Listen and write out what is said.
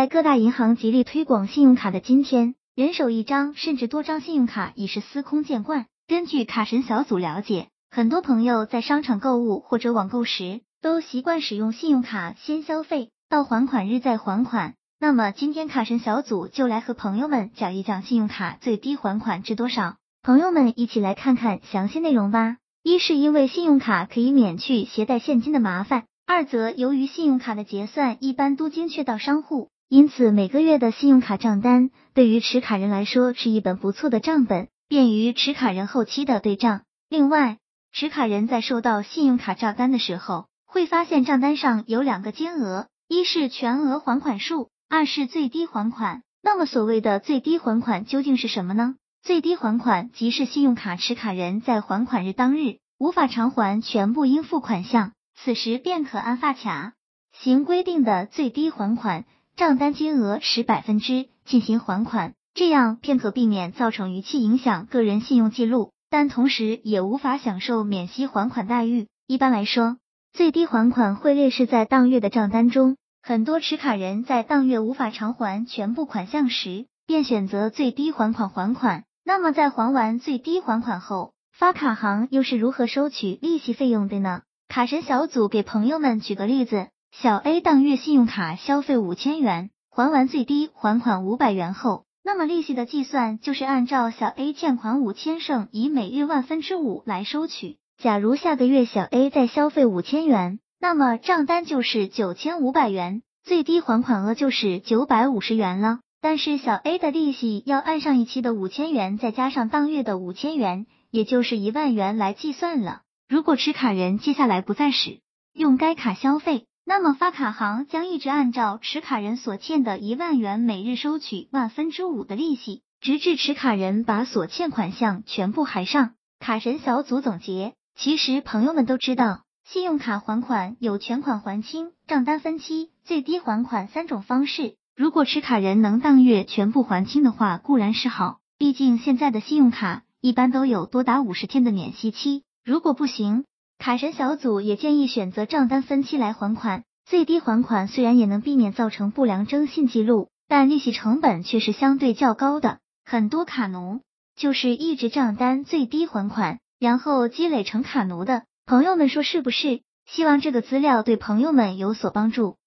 在各大银行极力推广信用卡的今天，人手一张甚至多张信用卡已是司空见惯。根据卡神小组了解，很多朋友在商场购物或者网购时，都习惯使用信用卡先消费，到还款日再还款。那么今天卡神小组就来和朋友们讲一讲信用卡最低还款至多少。朋友们一起来看看详细内容吧。一是因为信用卡可以免去携带现金的麻烦，二则由于信用卡的结算一般都精确到商户。因此，每个月的信用卡账单对于持卡人来说是一本不错的账本，便于持卡人后期的对账。另外，持卡人在收到信用卡账单的时候，会发现账单上有两个金额，一是全额还款数，二是最低还款。那么，所谓的最低还款究竟是什么呢？最低还款即是信用卡持卡人在还款日当日无法偿还全部应付款项，此时便可按发卡行规定的最低还款。账单金额十百分之进行还款，这样便可避免造成逾期影响个人信用记录，但同时也无法享受免息还款待遇。一般来说，最低还款会列示在当月的账单中。很多持卡人在当月无法偿还全部款项时，便选择最低还款还款。那么在还完最低还款后，发卡行又是如何收取利息费用的呢？卡神小组给朋友们举个例子。小 A 当月信用卡消费五千元，还完最低还款五百元后，那么利息的计算就是按照小 A 欠款五千剩以每日万分之五来收取。假如下个月小 A 再消费五千元，那么账单就是九千五百元，最低还款额就是九百五十元了。但是小 A 的利息要按上一期的五千元再加上当月的五千元，也就是一万元来计算了。如果持卡人接下来不再使用该卡消费，那么发卡行将一直按照持卡人所欠的一万元每日收取万分之五的利息，直至持卡人把所欠款项全部还上。卡神小组总结：其实朋友们都知道，信用卡还款有全款还清、账单分期、最低还款三种方式。如果持卡人能当月全部还清的话，固然是好，毕竟现在的信用卡一般都有多达五十天的免息期。如果不行，卡神小组也建议选择账单分期来还款，最低还款虽然也能避免造成不良征信记录，但利息成本却是相对较高的。很多卡奴就是一直账单最低还款，然后积累成卡奴的。朋友们说是不是？希望这个资料对朋友们有所帮助。